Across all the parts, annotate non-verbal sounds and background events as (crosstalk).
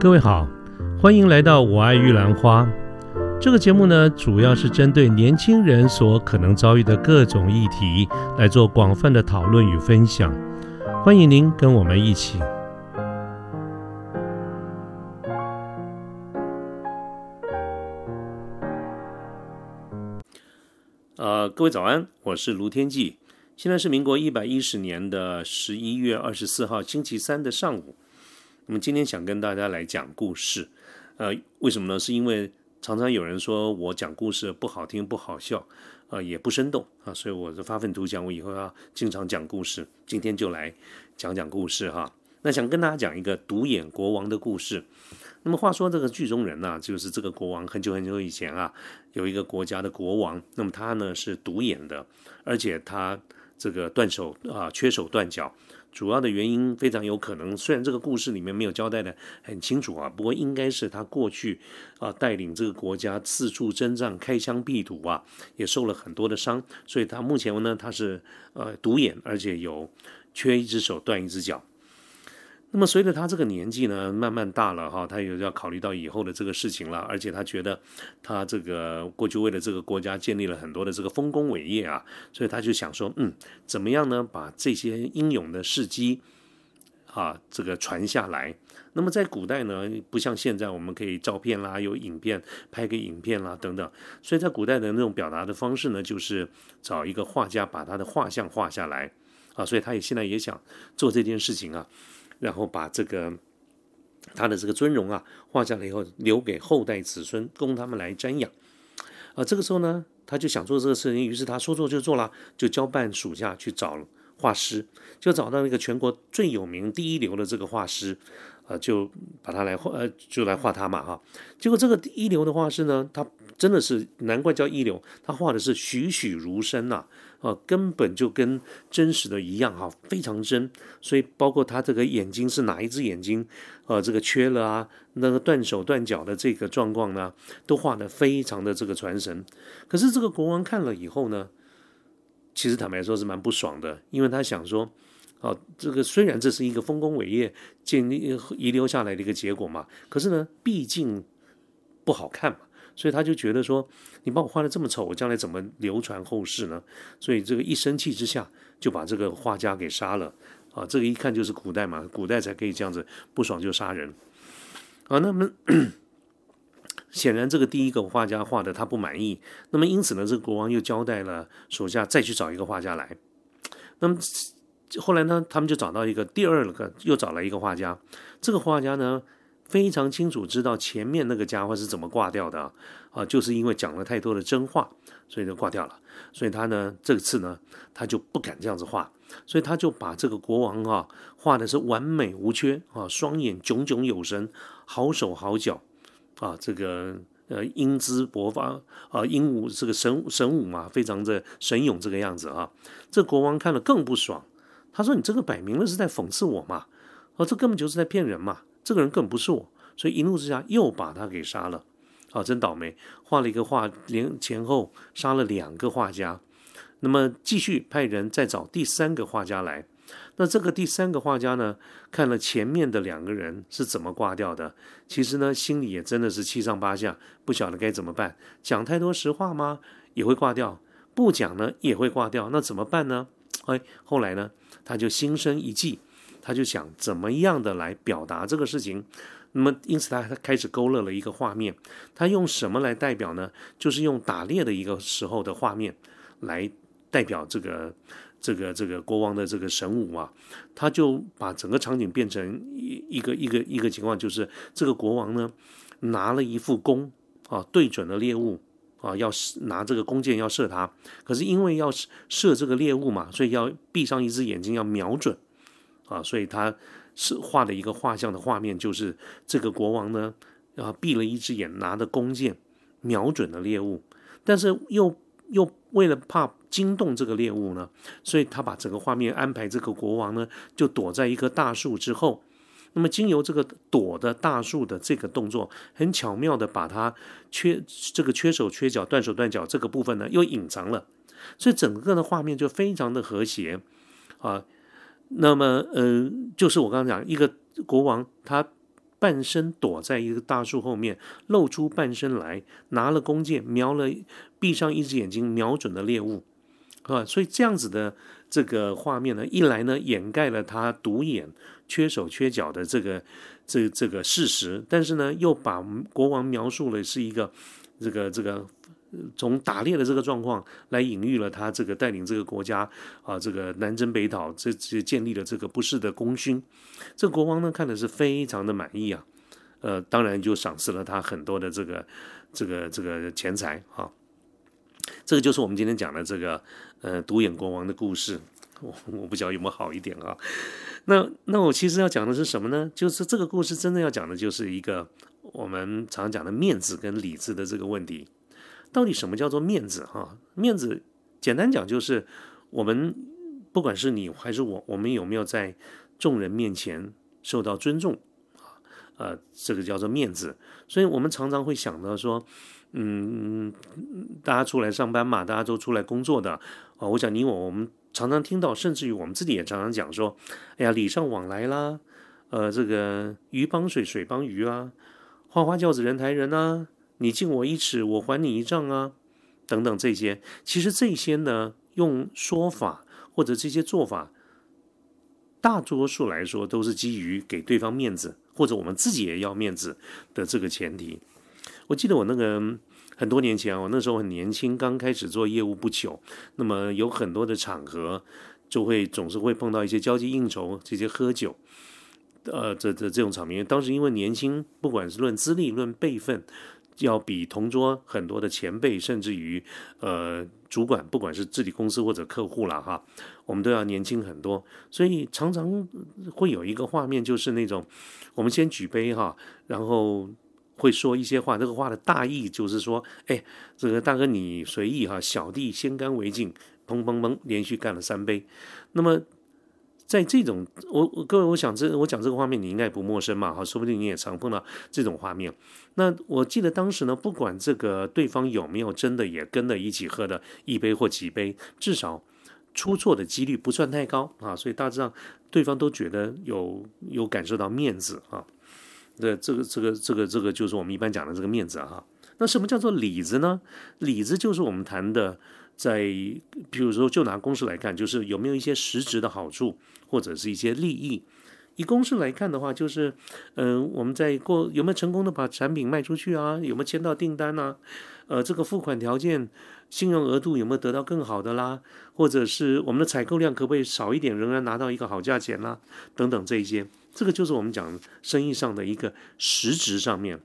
各位好，欢迎来到《我爱玉兰花》这个节目呢，主要是针对年轻人所可能遭遇的各种议题来做广泛的讨论与分享。欢迎您跟我们一起。呃，各位早安，我是卢天记。现在是民国一百一十年的十一月二十四号星期三的上午。那么今天想跟大家来讲故事，呃，为什么呢？是因为常常有人说我讲故事不好听、不好笑，啊，也不生动啊，所以我就发愤图强，我以后要经常讲故事。今天就来讲讲故事哈。那想跟大家讲一个独眼国王的故事。那么话说这个剧中人呢，就是这个国王，很久很久以前啊，有一个国家的国王，那么他呢是独眼的，而且他这个断手啊，缺手断脚。主要的原因非常有可能，虽然这个故事里面没有交代的很清楚啊，不过应该是他过去啊带领这个国家四处征战、开疆辟土啊，也受了很多的伤，所以他目前呢他是呃独眼，而且有缺一只手、断一只脚。那么随着他这个年纪呢，慢慢大了哈，他也要考虑到以后的这个事情了，而且他觉得他这个过去为了这个国家建立了很多的这个丰功伟业啊，所以他就想说，嗯，怎么样呢？把这些英勇的事迹啊，这个传下来。那么在古代呢，不像现在我们可以照片啦，有影片拍个影片啦等等，所以在古代的那种表达的方式呢，就是找一个画家把他的画像画下来啊，所以他也现在也想做这件事情啊。然后把这个他的这个尊容啊画下来以后，留给后代子孙供他们来瞻仰。啊，这个时候呢，他就想做这个事情，于是他说做就做了，就交办属下去找画师，就找到那个全国最有名第一流的这个画师，呃，就把他来画，呃，就来画他嘛哈。结果这个一流的画师呢，他真的是难怪叫一流，他画的是栩栩如生呐。啊，根本就跟真实的一样哈，非常真。所以包括他这个眼睛是哪一只眼睛，呃，这个缺了啊，那个断手断脚的这个状况呢，都画的非常的这个传神。可是这个国王看了以后呢，其实坦白说是蛮不爽的，因为他想说，哦，这个虽然这是一个丰功伟业建立遗留下来的一个结果嘛，可是呢，毕竟不好看嘛。所以他就觉得说，你把我画的这么丑，我将来怎么流传后世呢？所以这个一生气之下，就把这个画家给杀了。啊，这个一看就是古代嘛，古代才可以这样子，不爽就杀人。啊，那么显然这个第一个画家画的他不满意，那么因此呢，这个国王又交代了手下再去找一个画家来。那么后来呢，他们就找到一个第二个，又找了一个画家。这个画家呢？非常清楚知道前面那个家伙是怎么挂掉的啊，就是因为讲了太多的真话，所以就挂掉了。所以他呢，这次呢，他就不敢这样子画，所以他就把这个国王啊画的是完美无缺啊，双眼炯炯有神，好手好脚啊，这个呃英姿勃发啊，英武这个神神武嘛，非常的神勇这个样子啊。这国王看了更不爽，他说：“你这个摆明了是在讽刺我嘛，哦，这根本就是在骗人嘛。”这个人根本不是我，所以一怒之下又把他给杀了。啊，真倒霉！画了一个画，连前后杀了两个画家。那么继续派人再找第三个画家来。那这个第三个画家呢，看了前面的两个人是怎么挂掉的，其实呢，心里也真的是七上八下，不晓得该怎么办。讲太多实话吗？也会挂掉；不讲呢，也会挂掉。那怎么办呢？哎，后来呢，他就心生一计。他就想怎么样的来表达这个事情，那么因此他开始勾勒了一个画面。他用什么来代表呢？就是用打猎的一个时候的画面来代表这个这个这个国王的这个神武啊。他就把整个场景变成一一个一个一个情况，就是这个国王呢拿了一副弓啊，对准了猎物啊，要拿这个弓箭要射他。可是因为要射这个猎物嘛，所以要闭上一只眼睛要瞄准。啊，所以他是画的一个画像的画面，就是这个国王呢，啊，闭了一只眼，拿着弓箭瞄准了猎物，但是又又为了怕惊动这个猎物呢，所以他把整个画面安排这个国王呢，就躲在一棵大树之后。那么经由这个躲的大树的这个动作，很巧妙的把它缺这个缺手缺脚、断手断脚这个部分呢，又隐藏了，所以整个的画面就非常的和谐啊。那么，呃，就是我刚刚讲，一个国王他半身躲在一个大树后面，露出半身来，拿了弓箭，瞄了，闭上一只眼睛，瞄准了猎物，啊，所以这样子的这个画面呢，一来呢，掩盖了他独眼、缺手缺脚的这个这这个事实，但是呢，又把国王描述了是一个这个这个。从打猎的这个状况来隐喻了他这个带领这个国家啊，这个南征北讨，这这建立了这个不世的功勋。这国王呢看的是非常的满意啊，呃，当然就赏赐了他很多的这个这个这个钱财啊。这个就是我们今天讲的这个呃独眼国王的故事。(laughs) 我我不晓得有没有好一点啊？那那我其实要讲的是什么呢？就是这个故事真正要讲的就是一个我们常讲的面子跟里子的这个问题。到底什么叫做面子？哈，面子简单讲就是我们不管是你还是我，我们有没有在众人面前受到尊重啊？呃，这个叫做面子。所以我们常常会想到说，嗯，大家出来上班嘛，大家都出来工作的啊。我想你我，我们常常听到，甚至于我们自己也常常讲说，哎呀，礼尚往来啦，呃，这个鱼帮水，水帮鱼啊，花花轿子人抬人啊。你敬我一尺，我还你一丈啊，等等这些，其实这些呢，用说法或者这些做法，大多数来说都是基于给对方面子，或者我们自己也要面子的这个前提。我记得我那个很多年前，我那时候很年轻，刚开始做业务不久，那么有很多的场合，就会总是会碰到一些交际应酬，这些喝酒，呃，这这这种场面。当时因为年轻，不管是论资历、论辈分。要比同桌很多的前辈，甚至于呃主管，不管是自己公司或者客户了哈，我们都要年轻很多，所以常常会有一个画面，就是那种我们先举杯哈，然后会说一些话，这个话的大意就是说，哎，这个大哥你随意哈，小弟先干为敬，砰砰砰，连续干了三杯，那么。在这种我各位，我想这我讲这个画面你应该不陌生嘛，哈，说不定你也常碰到这种画面。那我记得当时呢，不管这个对方有没有真的也跟着一起喝的一杯或几杯，至少出错的几率不算太高啊，所以大致上对方都觉得有有感受到面子啊。对这个这个这个这个就是我们一般讲的这个面子哈。那什么叫做里子呢？里子就是我们谈的。在，比如说，就拿公司来看，就是有没有一些实质的好处，或者是一些利益。以公司来看的话，就是，嗯，我们在过有没有成功的把产品卖出去啊？有没有签到订单呢？呃，这个付款条件、信用额度有没有得到更好的啦？或者是我们的采购量可不可以少一点，仍然拿到一个好价钱啦？等等这一些，这个就是我们讲生意上的一个实质上面。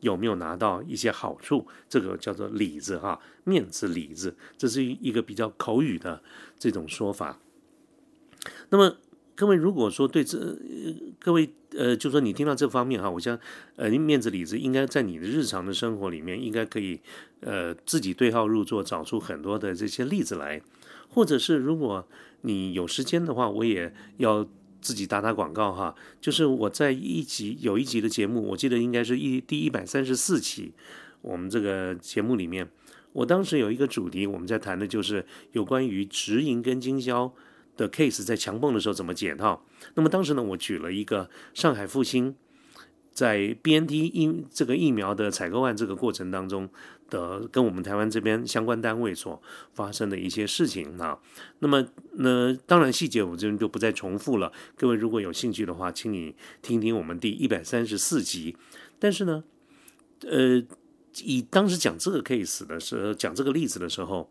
有没有拿到一些好处？这个叫做里子哈，面子里子，这是一个比较口语的这种说法。那么各位如果说对这各位呃，就说你听到这方面哈，我想呃，面子里子应该在你的日常的生活里面，应该可以呃自己对号入座，找出很多的这些例子来，或者是如果你有时间的话，我也要。自己打打广告哈，就是我在一集有一集的节目，我记得应该是一第一百三十四期，我们这个节目里面，我当时有一个主题，我们在谈的就是有关于直营跟经销的 case 在强蹦的时候怎么解套。那么当时呢，我举了一个上海复兴在 BNT 疫这个疫苗的采购案这个过程当中。的跟我们台湾这边相关单位所发生的一些事情啊，那么那当然细节我这边就不再重复了。各位如果有兴趣的话，请你听听我们第一百三十四集。但是呢，呃，以当时讲这个 case 的时候，讲这个例子的时候。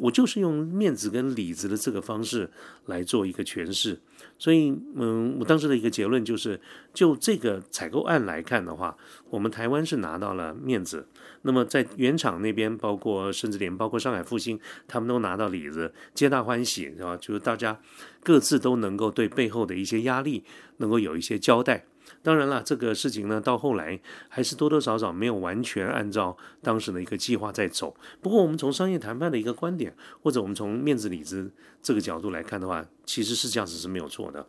我就是用面子跟里子的这个方式来做一个诠释，所以，嗯，我当时的一个结论就是，就这个采购案来看的话，我们台湾是拿到了面子，那么在原厂那边，包括甚至连包括上海复兴，他们都拿到里子，皆大欢喜，是吧？就是大家各自都能够对背后的一些压力能够有一些交代。当然了，这个事情呢，到后来还是多多少少没有完全按照当时的一个计划在走。不过，我们从商业谈判的一个观点，或者我们从面子里子这个角度来看的话，其实是这样子是没有错的。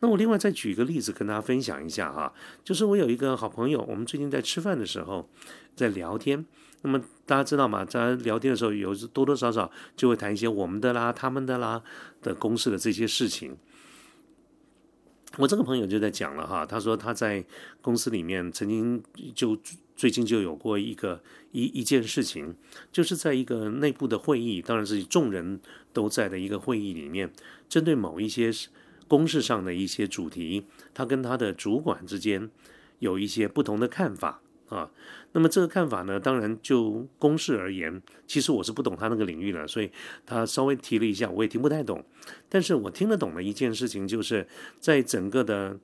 那我另外再举一个例子跟大家分享一下哈，就是我有一个好朋友，我们最近在吃饭的时候在聊天。那么大家知道吗？在聊天的时候，有时多多少少就会谈一些我们的啦、他们的啦的公司的这些事情。我这个朋友就在讲了哈，他说他在公司里面曾经就最近就有过一个一一件事情，就是在一个内部的会议，当然是众人都在的一个会议里面，针对某一些公事上的一些主题，他跟他的主管之间有一些不同的看法。啊，那么这个看法呢，当然就公事而言，其实我是不懂他那个领域的，所以他稍微提了一下，我也听不太懂。但是我听得懂的一件事情，就是在整个的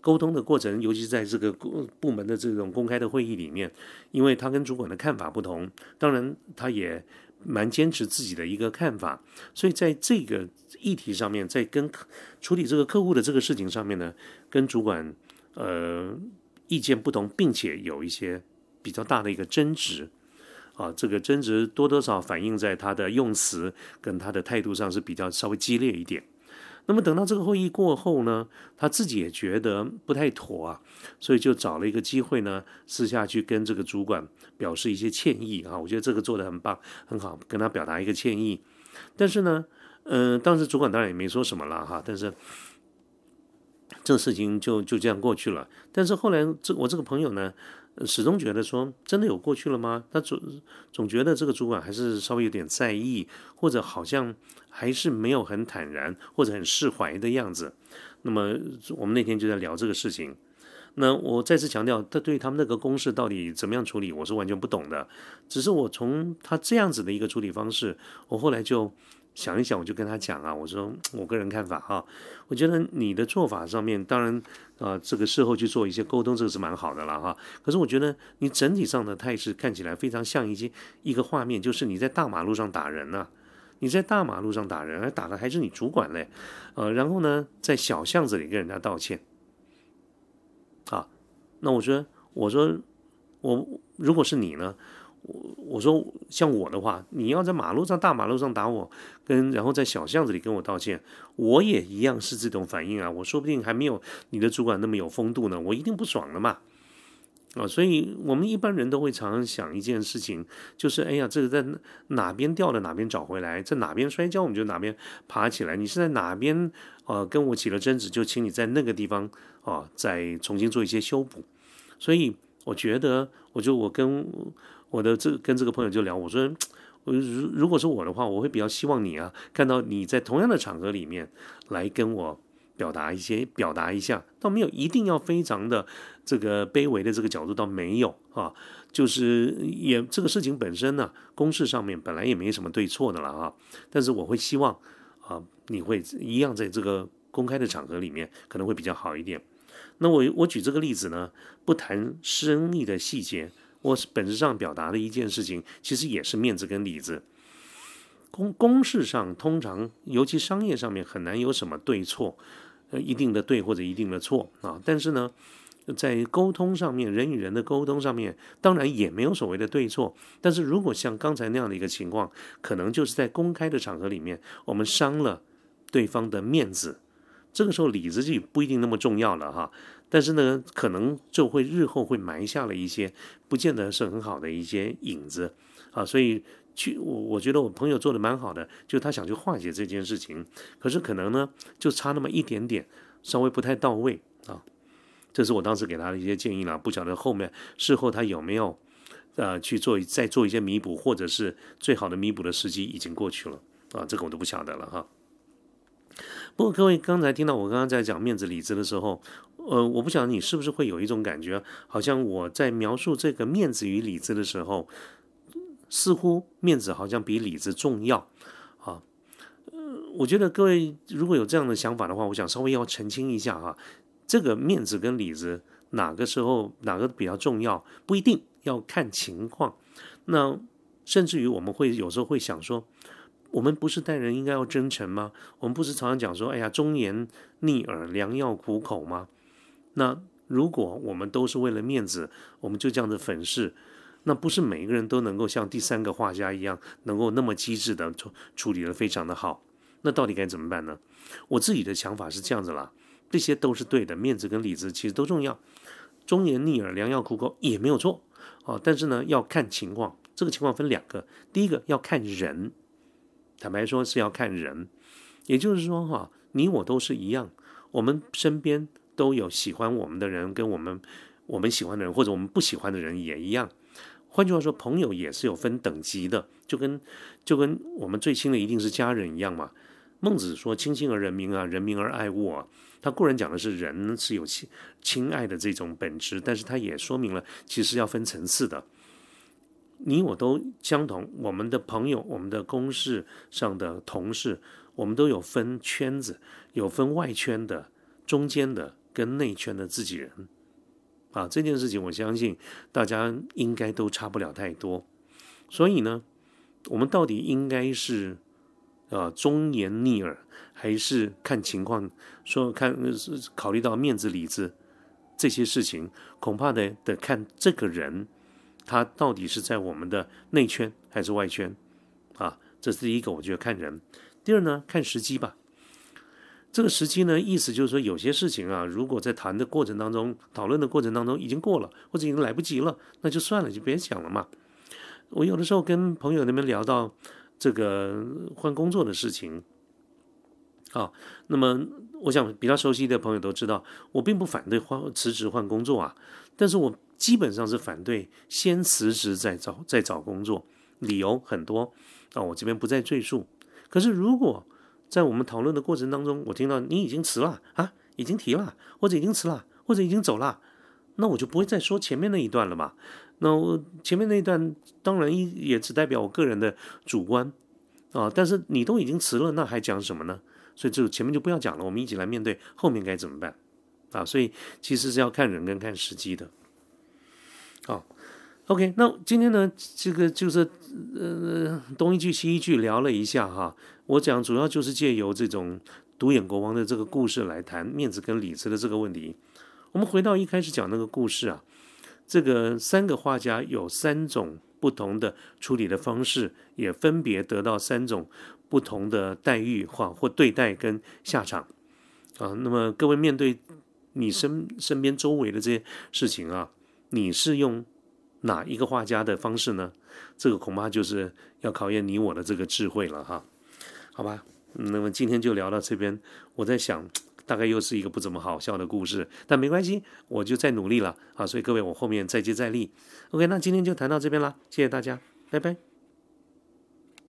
沟通的过程，尤其在这个部门的这种公开的会议里面，因为他跟主管的看法不同，当然他也蛮坚持自己的一个看法，所以在这个议题上面，在跟处理这个客户的这个事情上面呢，跟主管呃。意见不同，并且有一些比较大的一个争执，啊，这个争执多多少反映在他的用词跟他的态度上是比较稍微激烈一点。那么等到这个会议过后呢，他自己也觉得不太妥啊，所以就找了一个机会呢，私下去跟这个主管表示一些歉意啊。我觉得这个做的很棒，很好，跟他表达一个歉意。但是呢，嗯，当时主管当然也没说什么了哈，但是。这个事情就就这样过去了，但是后来这我这个朋友呢，始终觉得说真的有过去了吗？他总总觉得这个主管还是稍微有点在意，或者好像还是没有很坦然或者很释怀的样子。那么我们那天就在聊这个事情。那我再次强调，他对他们那个公式到底怎么样处理，我是完全不懂的。只是我从他这样子的一个处理方式，我后来就。想一想，我就跟他讲啊，我说 (tsk) 我个人看法哈，我觉得你的做法上面，当然啊，这个事后去做一些沟通，这个是蛮好的了哈。可是我觉得你整体上的态势看起来非常像一些一个画面，就是你在大马路上打人呢，你在大马路上打人，而打的还是你主管嘞，呃，然后呢，在小巷子里跟人家道歉，啊，那我说，我说我如果是你呢？我我说像我的话，你要在马路上大马路上打我，跟然后在小巷子里跟我道歉，我也一样是这种反应啊。我说不定还没有你的主管那么有风度呢，我一定不爽了嘛。啊，所以我们一般人都会常常想一件事情，就是哎呀，这个在哪边掉了哪边找回来，在哪边摔跤我们就哪边爬起来。你是在哪边呃跟我起了争执，就请你在那个地方啊再重新做一些修补。所以我觉得，我就我跟。我的这跟这个朋友就聊，我说，如如果是我的话，我会比较希望你啊，看到你在同样的场合里面来跟我表达一些，表达一下，倒没有一定要非常的这个卑微的这个角度，倒没有啊，就是也这个事情本身呢，公事上面本来也没什么对错的了啊，但是我会希望啊，你会一样在这个公开的场合里面可能会比较好一点。那我我举这个例子呢，不谈生意的细节。我本质上表达的一件事情，其实也是面子跟里子。公公事上，通常尤其商业上面很难有什么对错，呃，一定的对或者一定的错啊。但是呢，在沟通上面，人与人的沟通上面，当然也没有所谓的对错。但是如果像刚才那样的一个情况，可能就是在公开的场合里面，我们伤了对方的面子，这个时候理子就不一定那么重要了哈。但是呢，可能就会日后会埋下了一些不见得是很好的一些影子啊，所以去我我觉得我朋友做的蛮好的，就他想去化解这件事情，可是可能呢就差那么一点点，稍微不太到位啊，这是我当时给他的一些建议了，不晓得后面事后他有没有呃去做再做一些弥补，或者是最好的弥补的时机已经过去了啊，这个我都不晓得了哈。不过各位刚才听到我刚刚在讲面子里子的时候。呃，我不晓得你是不是会有一种感觉，好像我在描述这个面子与里子的时候，似乎面子好像比里子重要啊。呃，我觉得各位如果有这样的想法的话，我想稍微要澄清一下哈，这个面子跟里子哪个时候哪个比较重要，不一定要看情况。那甚至于我们会有时候会想说，我们不是待人应该要真诚吗？我们不是常常讲说，哎呀，忠言逆耳，良药苦口吗？那如果我们都是为了面子，我们就这样子粉饰，那不是每一个人都能够像第三个画家一样，能够那么机智的处处理的非常的好。那到底该怎么办呢？我自己的想法是这样子啦，这些都是对的，面子跟里子其实都重要，忠言逆耳，良药苦口也没有错啊。但是呢，要看情况，这个情况分两个，第一个要看人，坦白说是要看人，也就是说哈，你我都是一样。我们身边都有喜欢我们的人，跟我们我们喜欢的人，或者我们不喜欢的人也一样。换句话说，朋友也是有分等级的，就跟就跟我们最亲的一定是家人一样嘛。孟子说：“亲亲而人民啊，人民而爱物啊。”他固然讲的是人是有亲亲爱的这种本质，但是他也说明了其实要分层次的。你我都相同，我们的朋友、我们的公事上的同事，我们都有分圈子，有分外圈的、中间的跟内圈的自己人。啊，这件事情我相信大家应该都差不了太多。所以呢，我们到底应该是呃忠言逆耳，还是看情况说看是考虑到面子里子这些事情，恐怕得得看这个人他到底是在我们的内圈还是外圈啊？这是第一个，我觉得看人。第二呢，看时机吧。这个时机呢，意思就是说，有些事情啊，如果在谈的过程当中、讨论的过程当中已经过了，或者已经来不及了，那就算了，就别讲了嘛。我有的时候跟朋友那边聊到这个换工作的事情，啊，那么我想比较熟悉的朋友都知道，我并不反对换辞职换工作啊，但是我基本上是反对先辞职再找再找工作，理由很多啊，我这边不再赘述。可是如果在我们讨论的过程当中，我听到你已经辞了啊，已经提了，或者已经辞了，或者已经走了，那我就不会再说前面那一段了嘛。那我前面那一段当然也只代表我个人的主观啊，但是你都已经辞了，那还讲什么呢？所以就前面就不要讲了，我们一起来面对后面该怎么办啊。所以其实是要看人跟看时机的。好，OK，那今天呢，这个就是呃东一句西一句聊了一下哈。我讲主要就是借由这种独眼国王的这个故事来谈面子跟里子的这个问题。我们回到一开始讲那个故事啊，这个三个画家有三种不同的处理的方式，也分别得到三种不同的待遇或或对待跟下场啊。那么各位面对你身身边周围的这些事情啊，你是用哪一个画家的方式呢？这个恐怕就是要考验你我的这个智慧了哈。好吧，那么今天就聊到这边。我在想，大概又是一个不怎么好笑的故事，但没关系，我就再努力了啊！所以各位，我后面再接再厉。OK，那今天就谈到这边了，谢谢大家，拜拜。